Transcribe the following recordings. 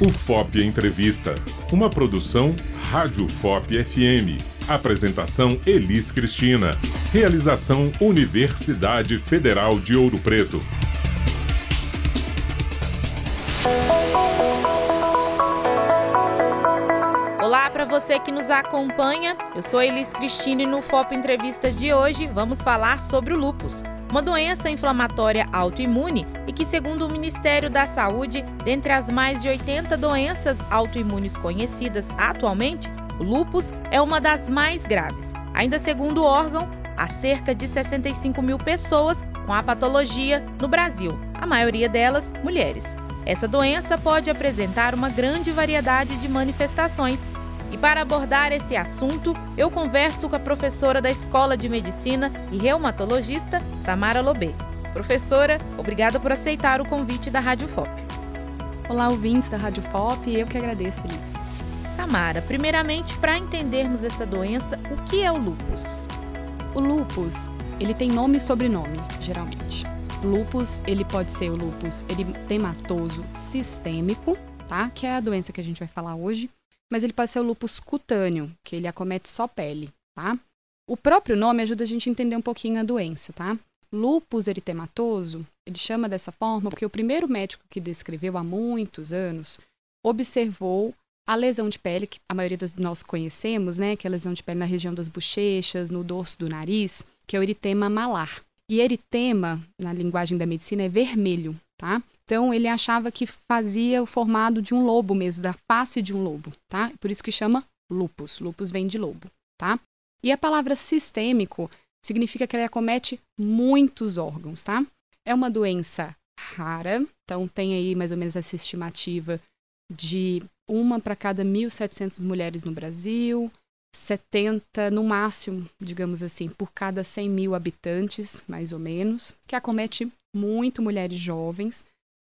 O FOP Entrevista, uma produção Rádio FOP FM. Apresentação Elis Cristina. Realização Universidade Federal de Ouro Preto. Olá para você que nos acompanha. Eu sou Elis Cristina e no FOP Entrevista de hoje vamos falar sobre o lupus uma doença inflamatória autoimune e que, segundo o Ministério da Saúde, dentre as mais de 80 doenças autoimunes conhecidas atualmente, o lúpus é uma das mais graves. Ainda segundo o órgão, há cerca de 65 mil pessoas com a patologia no Brasil, a maioria delas mulheres. Essa doença pode apresentar uma grande variedade de manifestações e para abordar esse assunto, eu converso com a professora da Escola de Medicina e reumatologista Samara Lobê. Professora, obrigada por aceitar o convite da Rádio FOP. Olá, ouvintes da Rádio FOP, eu que agradeço, Feliz. Samara, primeiramente, para entendermos essa doença, o que é o lúpus? O lúpus, ele tem nome e sobrenome, geralmente. O lúpus, ele pode ser o lúpus eritematoso sistêmico, tá? Que é a doença que a gente vai falar hoje mas ele pode ser o lúpus cutâneo, que ele acomete só pele, tá? O próprio nome ajuda a gente a entender um pouquinho a doença, tá? Lúpus eritematoso, ele chama dessa forma porque o primeiro médico que descreveu há muitos anos observou a lesão de pele, que a maioria de nós conhecemos, né, que é a lesão de pele na região das bochechas, no dorso do nariz, que é o eritema malar. E eritema, na linguagem da medicina, é vermelho, tá? Então ele achava que fazia o formado de um lobo mesmo, da face de um lobo, tá? Por isso que chama lupus. Lupus vem de lobo, tá? E a palavra sistêmico significa que ele acomete muitos órgãos, tá? É uma doença rara, então tem aí mais ou menos essa estimativa de uma para cada 1.700 mulheres no Brasil, 70 no máximo, digamos assim, por cada 100 mil habitantes, mais ou menos, que acomete muito mulheres jovens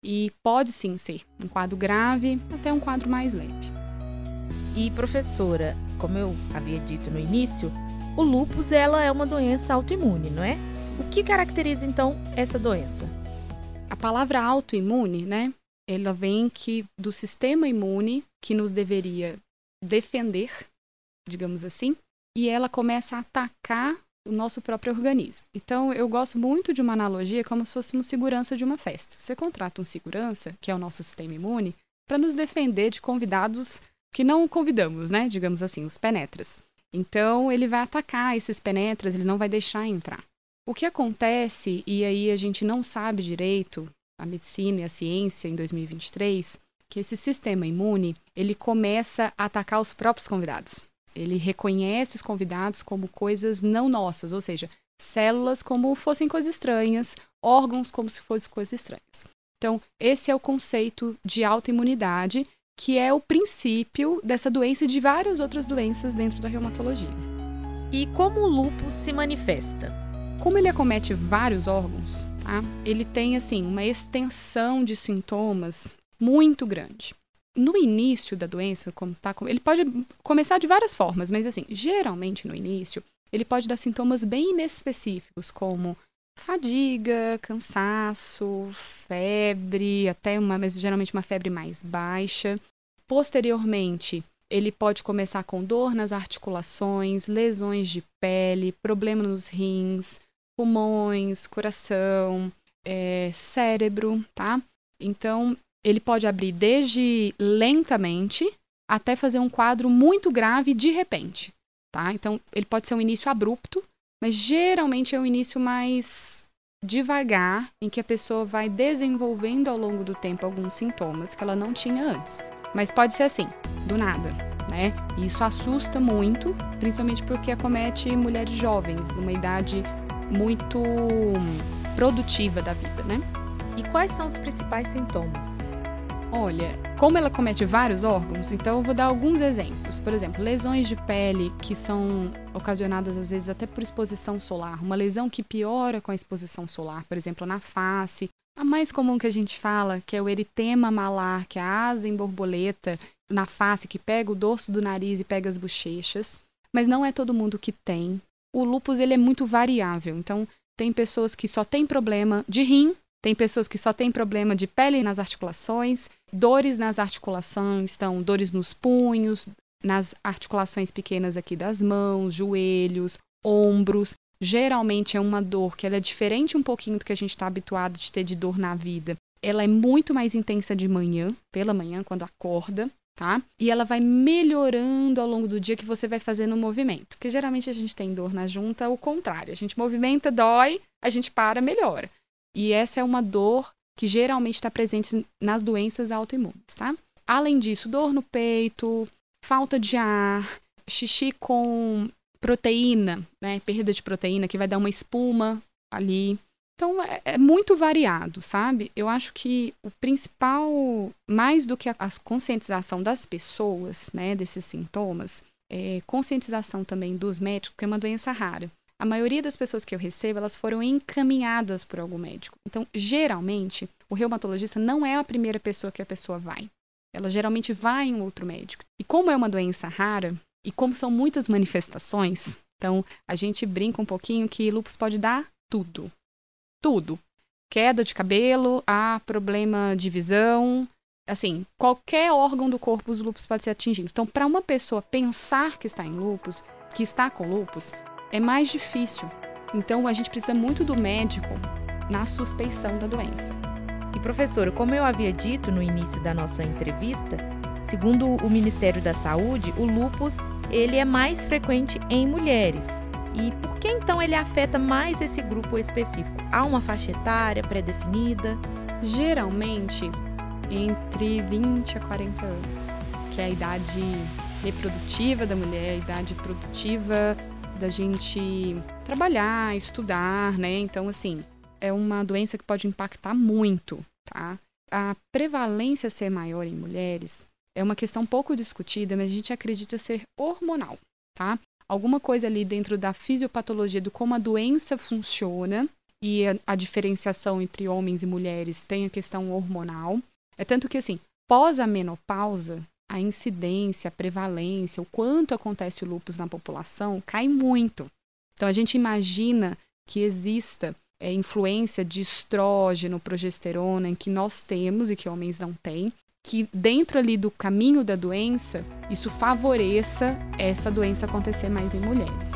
e pode sim ser um quadro grave até um quadro mais leve. E professora, como eu havia dito no início, o lúpus ela é uma doença autoimune, não é? O que caracteriza então essa doença? A palavra autoimune, né? Ela vem que do sistema imune que nos deveria defender, digamos assim, e ela começa a atacar o nosso próprio organismo. Então, eu gosto muito de uma analogia como se fosse uma segurança de uma festa. Você contrata um segurança, que é o nosso sistema imune, para nos defender de convidados que não convidamos, né? Digamos assim, os penetras. Então, ele vai atacar esses penetras, ele não vai deixar entrar. O que acontece, e aí a gente não sabe direito, a medicina e a ciência em 2023, que esse sistema imune, ele começa a atacar os próprios convidados. Ele reconhece os convidados como coisas não nossas, ou seja, células como fossem coisas estranhas, órgãos como se fossem coisas estranhas. Então, esse é o conceito de autoimunidade, que é o princípio dessa doença e de várias outras doenças dentro da reumatologia. E como o lúpus se manifesta? Como ele acomete vários órgãos, tá? ele tem assim uma extensão de sintomas muito grande no início da doença, como tá, ele pode começar de várias formas, mas assim, geralmente no início, ele pode dar sintomas bem inespecíficos, como fadiga, cansaço, febre, até uma, mas geralmente uma febre mais baixa. Posteriormente, ele pode começar com dor nas articulações, lesões de pele, problema nos rins, pulmões, coração, é, cérebro, tá? Então, ele pode abrir desde lentamente até fazer um quadro muito grave de repente, tá? Então, ele pode ser um início abrupto, mas geralmente é um início mais devagar, em que a pessoa vai desenvolvendo ao longo do tempo alguns sintomas que ela não tinha antes. Mas pode ser assim, do nada, né? E isso assusta muito, principalmente porque acomete mulheres jovens, numa idade muito produtiva da vida, né? E quais são os principais sintomas? Olha, como ela comete vários órgãos, então eu vou dar alguns exemplos. Por exemplo, lesões de pele que são ocasionadas às vezes até por exposição solar. Uma lesão que piora com a exposição solar, por exemplo, na face. A mais comum que a gente fala, que é o eritema malar, que é a asa em borboleta na face, que pega o dorso do nariz e pega as bochechas. Mas não é todo mundo que tem. O lúpus ele é muito variável, então tem pessoas que só têm problema de rim Tem pessoas que só têm problema de pele nas articulações, dores nas articulações, então dores nos punhos, nas articulações pequenas aqui das mãos, joelhos, ombros. Geralmente é uma dor que ela é diferente um pouquinho do que a gente está habituado de ter de dor na vida. Ela é muito mais intensa de manhã, pela manhã, quando acorda, tá? E ela vai melhorando ao longo do dia que você vai fazendo o movimento. Porque geralmente a gente tem dor na junta, o contrário. A gente movimenta, dói, a gente para, melhora. E essa é uma dor que geralmente está presente nas doenças autoimunes, tá? Além disso, dor no peito, falta de ar, xixi com proteína, né? Perda de proteína, que vai dar uma espuma ali. Então é, é, muito variado, sabe? Eu acho que o principal, mais do que a, a conscientização das pessoas, né, desses sintomas, é conscientização também dos médicos, que é uma doença rara. A maioria das pessoas que eu recebo, elas foram encaminhadas por algum médico. Então, geralmente, o reumatologista não é a primeira pessoa que a pessoa vai. Ela geralmente vai em outro médico. E como é uma doença rara, e como são muitas manifestações, então a gente brinca um pouquinho que lupus pode dar tudo. Tudo. Queda de cabelo, a problema de visão, assim, qualquer órgão do corpo os lupus pode ser atingido. Então, para uma pessoa pensar que está em lupus, que está com lupus, é mais difícil. Então, a gente precisa muito do médico na suspeição da doença. E professora, como eu havia dito no início da nossa entrevista, segundo o Ministério da Saúde, o lupus ele é mais frequente em mulheres. E por que então ele afeta mais esse grupo específico? Há uma faixa etária pré-definida? Geralmente entre 20 a 40 anos, que é a idade reprodutiva da mulher, a idade produtiva da gente trabalhar, estudar, né? Então, assim, é uma doença que pode impactar muito, tá? A prevalência ser maior em mulheres é uma questão pouco discutida, mas a gente acredita ser hormonal, tá? Alguma coisa ali dentro da fisiopatologia do como a doença funciona e a, a diferenciação entre homens e mulheres tem a questão hormonal. É tanto que, assim, pós a menopausa, a incidência, a prevalência, o quanto acontece o lúpus na população cai muito. Então a gente imagina que exista é, influência de estrógeno, progesterona, em que nós temos e que homens não têm, que dentro ali do caminho da doença, isso favoreça essa doença acontecer mais em mulheres.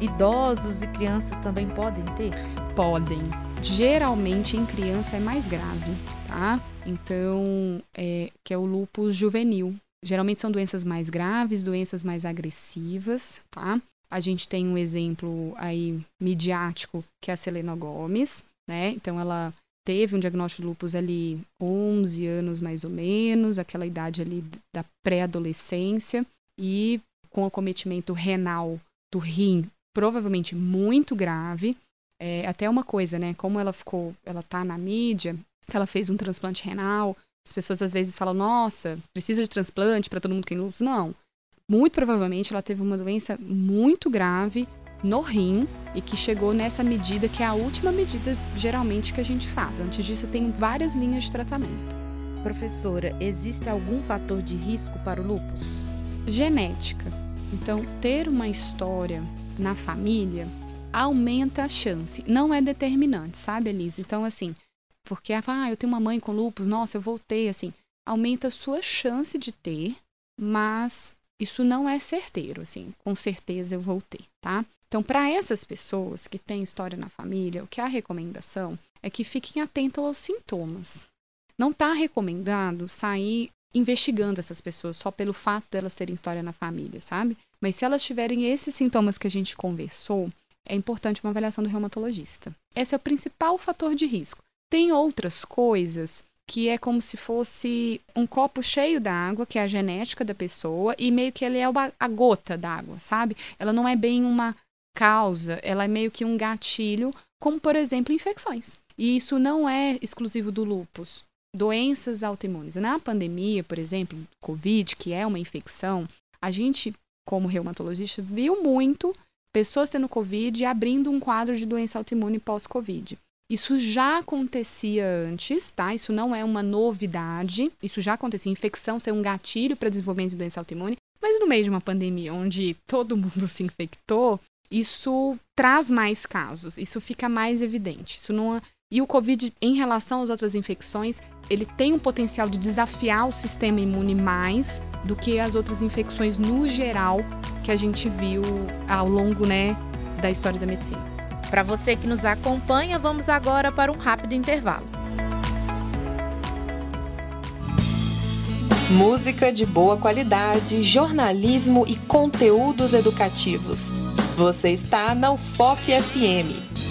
Idosos e crianças também podem ter? Podem. Geralmente em criança é mais grave, tá? Então, é, que é o lúpus juvenil. Geralmente são doenças mais graves, doenças mais agressivas, tá? A gente tem um exemplo aí midiático, que é a Selena Gomes, né? Então, ela teve um diagnóstico de lúpus ali 11 anos mais ou menos, aquela idade ali da pré-adolescência, e com acometimento renal do rim provavelmente muito grave. É, até uma coisa, né? Como ela ficou, ela tá na mídia, que ela fez um transplante renal. As pessoas às vezes falam, nossa, precisa de transplante para todo mundo que tem lúpus. Não. Muito provavelmente ela teve uma doença muito grave no rim e que chegou nessa medida que é a última medida geralmente que a gente faz. Antes disso, tem várias linhas de tratamento. Professora, existe algum fator de risco para o lúpus? Genética. Então, ter uma história na família aumenta a chance. Não é determinante, sabe, Elise? Então, assim, porque ah, eu tenho uma mãe com lupus, nossa, eu voltei, assim, aumenta a sua chance de ter, mas isso não é certeiro, assim, com certeza eu voltei, tá? Então, para essas pessoas que têm história na família, o que é a recomendação é que fiquem atentos aos sintomas. Não está recomendado sair investigando essas pessoas só pelo fato delas terem história na família, sabe? Mas se elas tiverem esses sintomas que a gente conversou, é importante uma avaliação do reumatologista. Esse é o principal fator de risco. Tem outras coisas que é como se fosse um copo cheio d'água, que é a genética da pessoa, e meio que ele é a gota d'água, sabe? Ela não é bem uma causa, ela é meio que um gatilho, como por exemplo infecções. E isso não é exclusivo do lúpus. Doenças autoimunes. Na pandemia, por exemplo, Covid, que é uma infecção, a gente, como reumatologista, viu muito pessoas tendo Covid e abrindo um quadro de doença autoimune pós-Covid. Isso já acontecia antes, tá? Isso não é uma novidade. Isso já acontecia. Infecção ser um gatilho para desenvolvimento de doença autoimune. Mas no meio de uma pandemia onde todo mundo se infectou, isso traz mais casos. Isso fica mais evidente. Isso não, E o Covid, em relação às outras infecções, ele tem um potencial de desafiar o sistema imune mais do que as outras infecções no geral que a gente viu ao longo né, da história da medicina. Para você que nos acompanha, vamos agora para um rápido intervalo. Música de boa qualidade, jornalismo e conteúdos educativos. Você está na UFOP FM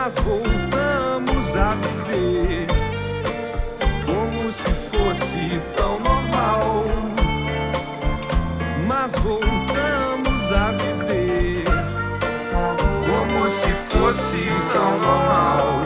mas voltamos a viver como se fosse tão normal. Mas voltamos a viver como se fosse tão normal.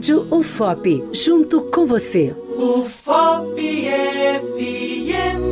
Rádio UFOP, junto com você. UFOP FM.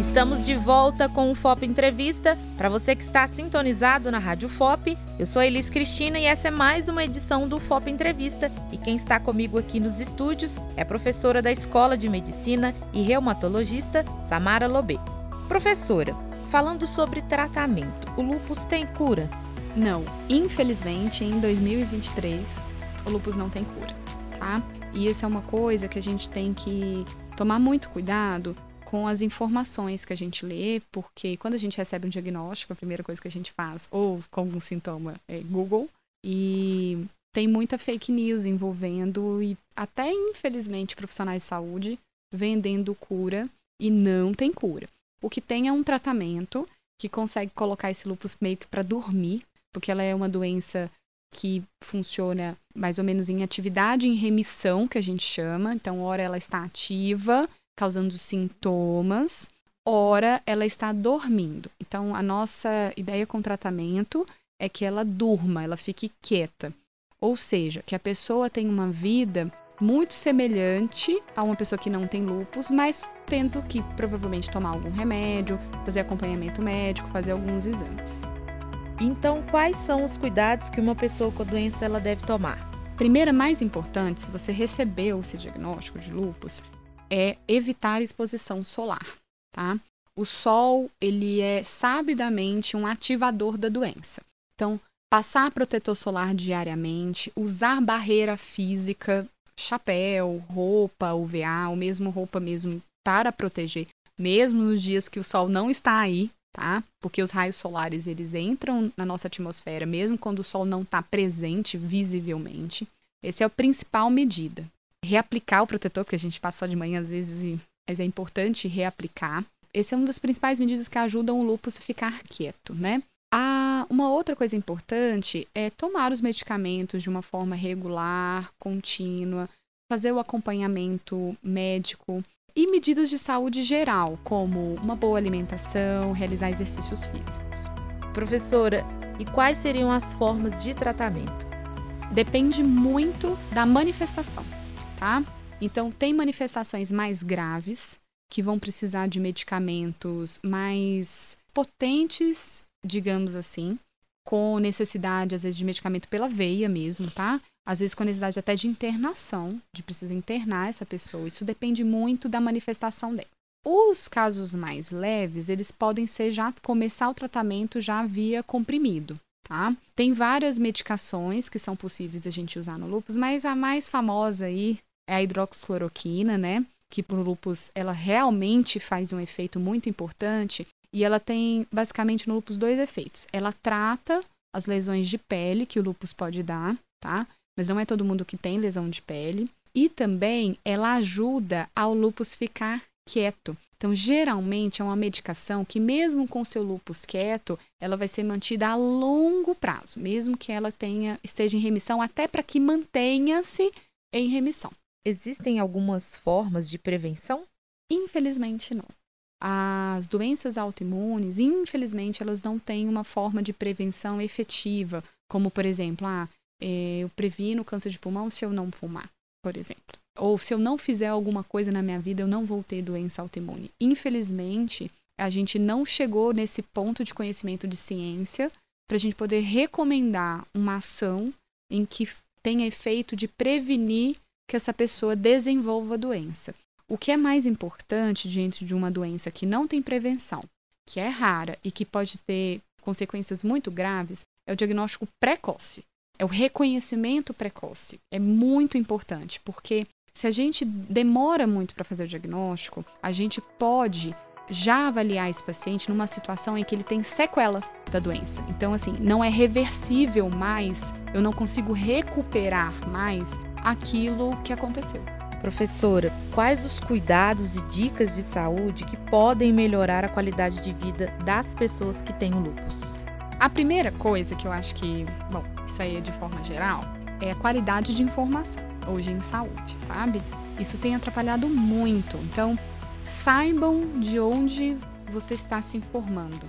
Estamos de volta com o FOP Entrevista. Para você que está sintonizado na Rádio FOP, eu sou Elis Cristina e essa é mais uma edição do FOP Entrevista. E quem está comigo aqui nos estúdios é a professora da Escola de Medicina e reumatologista Samara Lobê. Professora, falando sobre tratamento, o lúpus tem cura? Não, infelizmente em 2023 o lupus não tem cura, tá? E isso é uma coisa que a gente tem que tomar muito cuidado com as informações que a gente lê, porque quando a gente recebe um diagnóstico, a primeira coisa que a gente faz, ou com algum sintoma, é Google, e tem muita fake news envolvendo e até infelizmente profissionais de saúde vendendo cura e não tem cura. O que tem é um tratamento que consegue colocar esse lupus meio que para dormir, porque ela é uma doença que funciona mais ou menos em atividade em remissão, que a gente chama. Então, ora ela está ativa, causando sintomas, ora ela está dormindo. Então, a nossa ideia com tratamento é que ela durma, ela fique quieta. Ou seja, que a pessoa tenha uma vida muito semelhante a uma pessoa que não tem lupus, mas tendo que provavelmente tomar algum remédio, fazer acompanhamento médico, fazer alguns exames. Então, quais são os cuidados que uma pessoa com a doença ela deve tomar? primeira mais importante, se você recebeu esse diagnóstico de lupus, é evitar exposição solar, tá? O sol, ele é sabidamente um ativador da doença. Então, passar protetor solar diariamente, usar barreira física, chapéu, roupa UVA, ou mesmo roupa mesmo para proteger, mesmo nos dias que o sol não está aí, tá? Porque os raios solares eles entram na nossa atmosfera mesmo quando o sol não está presente visivelmente. Essa é a principal medida. Reaplicar o protetor, porque a gente passa só de manhã às vezes, mas é importante reaplicar. Esse é uma das principais medidas que ajudam o lúpus a ficar quieto, né? Ah, uma outra coisa importante é tomar os medicamentos de uma forma regular, contínua, fazer o acompanhamento médico, e medidas de saúde geral, como uma boa alimentação, realizar exercícios físicos. Professora, e quais seriam as formas de tratamento? Depende muito da manifestação, tá? Então, tem manifestações mais graves, que vão precisar de medicamentos mais potentes, digamos assim, com necessidade, às vezes, de medicamento pela veia mesmo, tá? Às vezes com necessidade até de internação, de precisar internar essa pessoa. Isso depende muito da manifestação dela. Os casos mais leves, eles podem ser já começar o tratamento já via comprimido, tá? Tem várias medicações que são possíveis da gente usar no lúpus, mas a mais famosa aí é a hidroxicloroquina, né? Que para o lúpus ela realmente faz um efeito muito importante e ela tem basicamente no lúpus dois efeitos. Ela trata as lesões de pele que o lúpus pode dar, tá? Mas não é todo mundo que tem lesão de pele. E também ela ajuda ao lúpus ficar quieto. Então, geralmente é uma medicação que, mesmo com seu lúpus quieto, ela vai ser mantida a longo prazo, mesmo que ela tenha esteja em remissão, até para que mantenha-se em remissão. Existem algumas formas de prevenção? Infelizmente, não. As doenças autoimunes, infelizmente, elas não têm uma forma de prevenção efetiva, como, por exemplo, ah, eu previno câncer de pulmão se eu não fumar, por exemplo. Ou se eu não fizer alguma coisa na minha vida, eu não vou ter doença autoimune. Infelizmente, a gente não chegou nesse ponto de conhecimento de ciência para a gente poder recomendar uma ação em que tenha efeito de prevenir que essa pessoa desenvolva a doença. O que é mais importante diante de uma doença que não tem prevenção, que é rara e que pode ter consequências muito graves, é o diagnóstico precoce é o reconhecimento precoce. É muito importante, porque se a gente demora muito para fazer o diagnóstico, a gente pode já avaliar esse paciente numa situação em que ele tem sequela da doença. Então, assim, não é reversível mais, eu não consigo recuperar mais aquilo que aconteceu. Professora, quais os cuidados e dicas de saúde que podem melhorar a qualidade de vida das pessoas que têm o? A primeira coisa que eu acho que, bom, isso aí é de forma geral, é a qualidade de informação hoje em saúde, sabe? Isso tem atrapalhado muito. Então, saibam de onde você está se informando.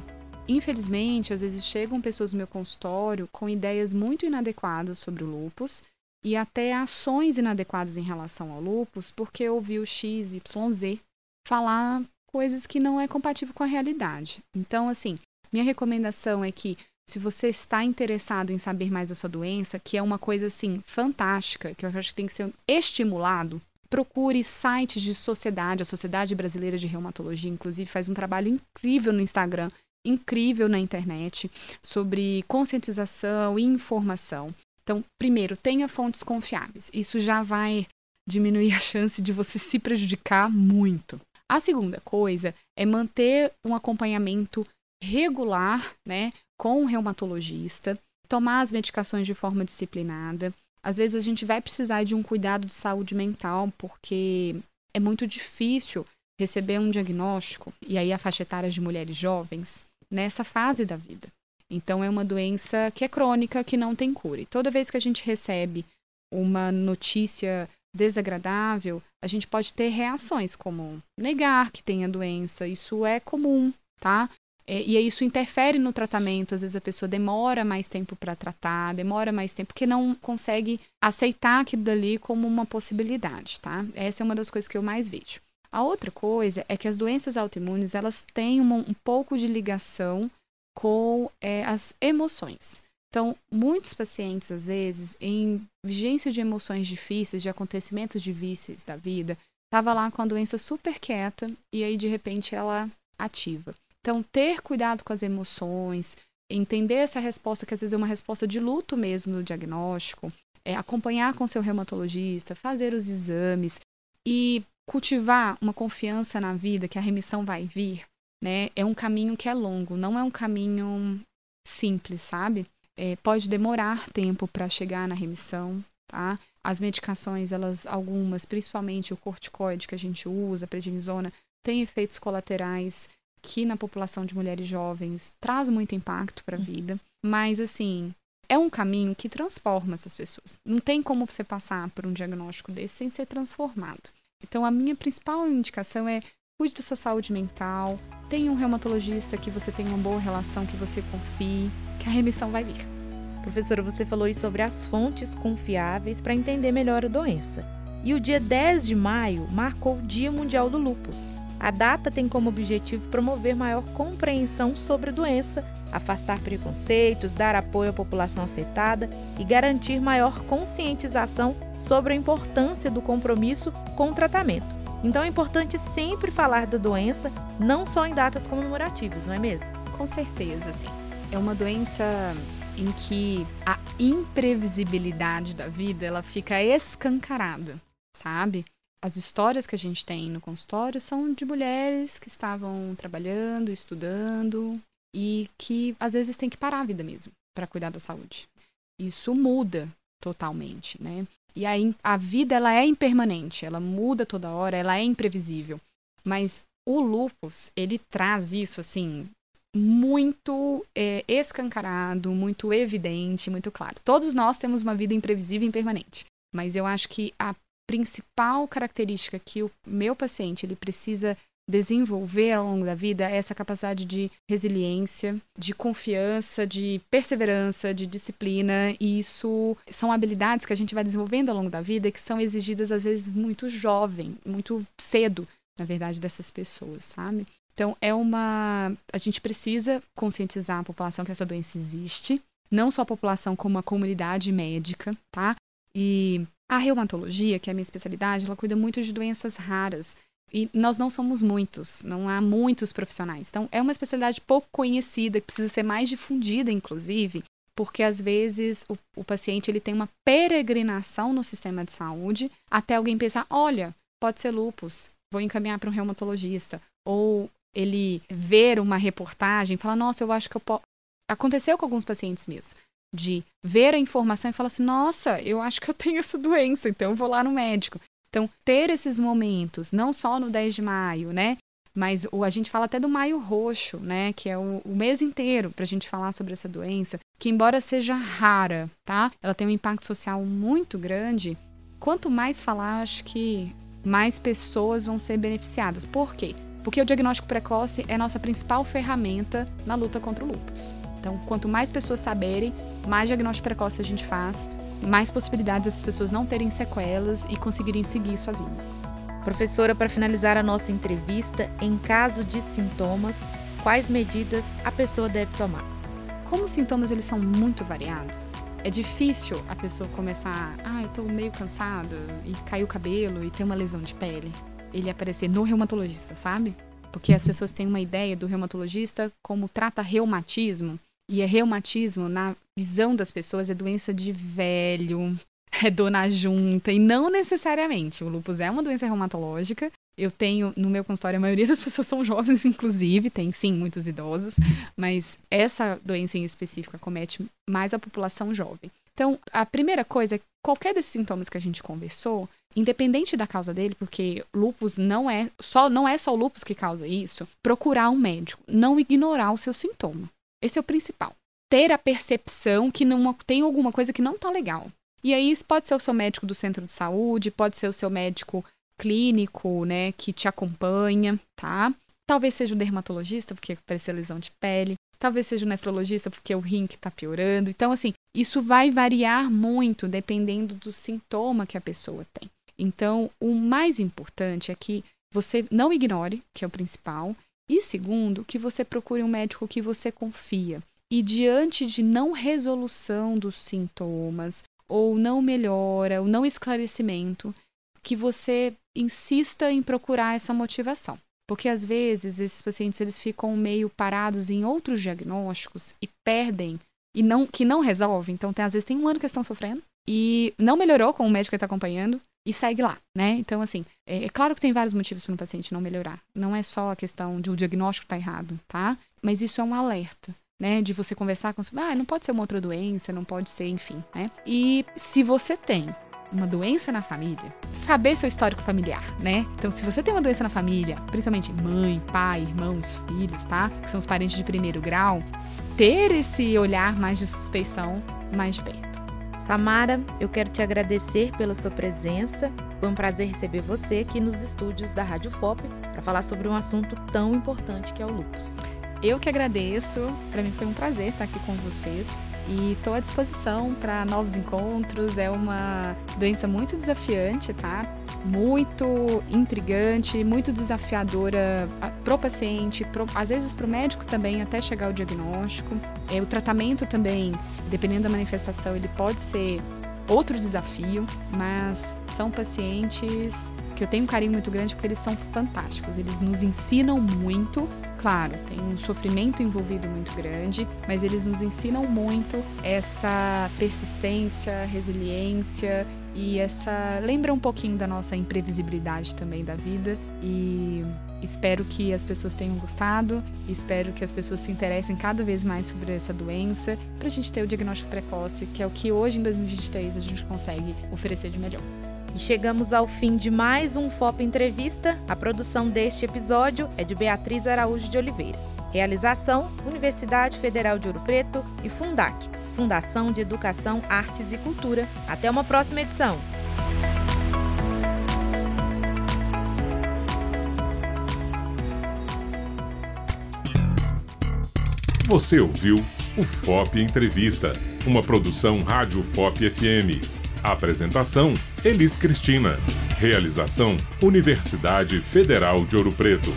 Infelizmente, às vezes chegam pessoas no meu consultório com ideias muito inadequadas sobre o lupus e até ações inadequadas em relação ao lupus, porque ouviu X, Y, Z falar coisas que não é compatível com a realidade. Então, assim, minha recomendação é que se você está interessado em saber mais da sua doença, que é uma coisa assim fantástica, que eu acho que tem que ser estimulado, procure sites de sociedade, a Sociedade Brasileira de Reumatologia, inclusive, faz um trabalho incrível no Instagram, incrível na internet, sobre conscientização e informação. Então, primeiro, tenha fontes confiáveis. Isso já vai diminuir a chance de você se prejudicar muito. A segunda coisa é manter um acompanhamento regular, né, com o reumatologista, tomar as medicações de forma disciplinada. Às vezes a gente vai precisar de um cuidado de saúde mental, porque é muito difícil receber um diagnóstico, e aí a faixa etária de mulheres jovens, nessa fase da vida. Então é uma doença que é crônica, que não tem cura. E toda vez que a gente recebe uma notícia desagradável, a gente pode ter reações como negar que tem a doença, isso é comum, tá? É, e isso interfere no tratamento. Às vezes a pessoa demora mais tempo para tratar, demora mais tempo, porque não consegue aceitar aquilo dali como uma possibilidade, tá? Essa é uma das coisas que eu mais vejo. A outra coisa é que as doenças autoimunes elas têm uma, um pouco de ligação com é, as emoções. Então, muitos pacientes, às vezes, em vigência de emoções difíceis, de acontecimentos difíceis da vida, estava lá com a doença super quieta e aí, de repente, ela ativa. Então, ter cuidado com as emoções, entender essa resposta, que às vezes é uma resposta de luto mesmo no diagnóstico, é, acompanhar com seu reumatologista, fazer os exames e cultivar uma confiança na vida que a remissão vai vir, né? É um caminho que é longo, não é um caminho simples, sabe? É, pode demorar tempo para chegar na remissão, tá? As medicações, elas, algumas, principalmente o corticoide que a gente usa, a prednisona, tem efeitos colaterais que na população de mulheres jovens traz muito impacto para a vida, mas assim, é um caminho que transforma essas pessoas. Não tem como você passar por um diagnóstico desse sem ser transformado. Então, a minha principal indicação é cuide da sua saúde mental, tenha um reumatologista que você tenha uma boa relação, que você confie, que a remissão vai vir. Professora, você falou aí sobre as fontes confiáveis para entender melhor a doença. E o dia 10 de maio marcou o Dia Mundial do Lúpus. A data tem como objetivo promover maior compreensão sobre a doença, afastar preconceitos, dar apoio à população afetada e garantir maior conscientização sobre a importância do compromisso com o tratamento. Então é importante sempre falar da doença, não só em datas comemorativas, não é mesmo? Com certeza, sim. É uma doença em que a imprevisibilidade da vida ela fica escancarada, sabe? As histórias que a gente tem no consultório são de mulheres que estavam trabalhando, estudando e que às vezes tem que parar a vida mesmo para cuidar da saúde. Isso muda totalmente, né? E aí a vida ela é impermanente, ela muda toda hora, ela é imprevisível. Mas o lupus, ele traz isso assim muito é, escancarado, muito evidente, muito claro. Todos nós temos uma vida imprevisível e impermanente. Mas eu acho que a principal característica que o meu paciente ele precisa desenvolver ao longo da vida é essa capacidade de resiliência, de confiança, de perseverança, de disciplina, e isso são habilidades que a gente vai desenvolvendo ao longo da vida que são exigidas às vezes muito jovem, muito cedo, na verdade, dessas pessoas, sabe? Então é uma a gente precisa conscientizar a população que essa doença existe, não só a população como a comunidade médica, tá? E a reumatologia, que é a minha especialidade, ela cuida muito de doenças raras. E nós não somos muitos, não há muitos profissionais. Então, é uma especialidade pouco conhecida, que precisa ser mais difundida, inclusive, porque às vezes o, o paciente ele tem uma peregrinação no sistema de saúde até alguém pensar: olha, pode ser lupus, vou encaminhar para um reumatologista. Ou ele ver uma reportagem e falar: nossa, eu acho que eu posso. Aconteceu com alguns pacientes meus de ver a informação e falar assim: nossa, eu acho que eu tenho essa doença, então eu vou lá no médico. Então, ter esses momentos, não só no 10 de maio, né? Mas o, a gente fala até do maio roxo, né? Que é o, o mês inteiro para a gente falar sobre essa doença, que embora seja rara, tá? Ela tem um impacto social muito grande. Quanto mais falar, acho que mais pessoas vão ser beneficiadas. Por quê? Porque o diagnóstico precoce é nossa principal ferramenta na luta contra o lúpus. Então, quanto mais pessoas saberem, mais diagnóstico precoce a gente faz, mais possibilidades dessas pessoas não terem sequelas e conseguirem seguir sua vida. Professora, para finalizar a nossa entrevista, em caso de sintomas, quais medidas a pessoa deve tomar? Como os sintomas eles são muito variados, é difícil a pessoa começar, ah, eu tô meio cansada e caiu o cabelo e tem uma lesão de pele. Ele aparecer no reumatologista, sabe? Porque as pessoas têm uma ideia do reumatologista como trata reumatismo e é reumatismo, na visão das pessoas, é doença de velho, é dona junta, e não necessariamente. O lúpus é uma doença reumatológica. Eu tenho, no meu consultório, a maioria das pessoas são jovens, inclusive, tem sim muitos idosos, mas essa doença em específico acomete mais a população jovem. Então, a primeira coisa é qualquer desses sintomas que a gente conversou, independente da causa dele, porque lupus não é só não é só o lupus que causa isso, procurar um médico, não ignorar o seu sintoma. Esse é o principal. Ter a percepção que não tem alguma coisa que não tá legal. E aí pode ser o seu médico do centro de saúde, pode ser o seu médico clínico, né, que te acompanha, tá? Talvez seja o dermatologista, porque parecer lesão de pele. Talvez seja o nefrologista, porque o rim que tá piorando. Então, assim, isso vai variar muito dependendo do sintoma que a pessoa tem. Então, o mais importante é que você não ignore, que é o principal, e segundo, que você procure um médico que você confia. e diante de não resolução dos sintomas, ou não melhora, ou não esclarecimento, que você insista em procurar essa motivação. Porque às vezes esses pacientes eles ficam meio parados em outros diagnósticos e perdem e não que não resolve. Então, tem, às vezes tem um ano que estão sofrendo e não melhorou com o médico que está acompanhando e segue lá, né? Então, assim, é, é claro que tem vários motivos para um paciente não melhorar. Não é só a questão de o diagnóstico estar tá errado, tá? Mas isso é um alerta. Né, de você conversar com, ah, não pode ser uma outra doença, não pode ser, enfim, né? E se você tem uma doença na família, saber seu histórico familiar, né? Então, se você tem uma doença na família, principalmente mãe, pai, irmãos, filhos, tá? Que são os parentes de primeiro grau, ter esse olhar mais de suspeição mais de perto. Samara, eu quero te agradecer pela sua presença. Foi um prazer receber você aqui nos estúdios da Rádio FOP para falar sobre um assunto tão importante que é o lupus. Eu que agradeço. Para mim foi um prazer estar aqui com vocês e estou à disposição para novos encontros. É uma doença muito desafiante, tá? Muito intrigante, muito desafiadora pro paciente, pro, às vezes para o médico também, até chegar ao diagnóstico. É, o tratamento também, dependendo da manifestação, ele pode ser outro desafio, mas são pacientes que eu tenho um carinho muito grande porque eles são fantásticos. Eles nos ensinam muito claro, tem um sofrimento envolvido muito grande, mas eles nos ensinam muito essa persistência, resiliência e essa lembra um pouquinho da nossa imprevisibilidade também da vida e espero que as pessoas tenham gostado, espero que as pessoas se interessem cada vez mais sobre essa doença, para a gente ter o diagnóstico precoce, que é o que hoje em 2023 a gente consegue oferecer de melhor. E chegamos ao fim de mais um FOP Entrevista. A produção deste episódio é de Beatriz Araújo de Oliveira. Realização: Universidade Federal de Ouro Preto e Fundac, Fundação de Educação, Artes e Cultura. Até uma próxima edição. Você ouviu o FOP Entrevista, uma produção Rádio FOP FM. Apresentação: Elis Cristina. Realização: Universidade Federal de Ouro Preto.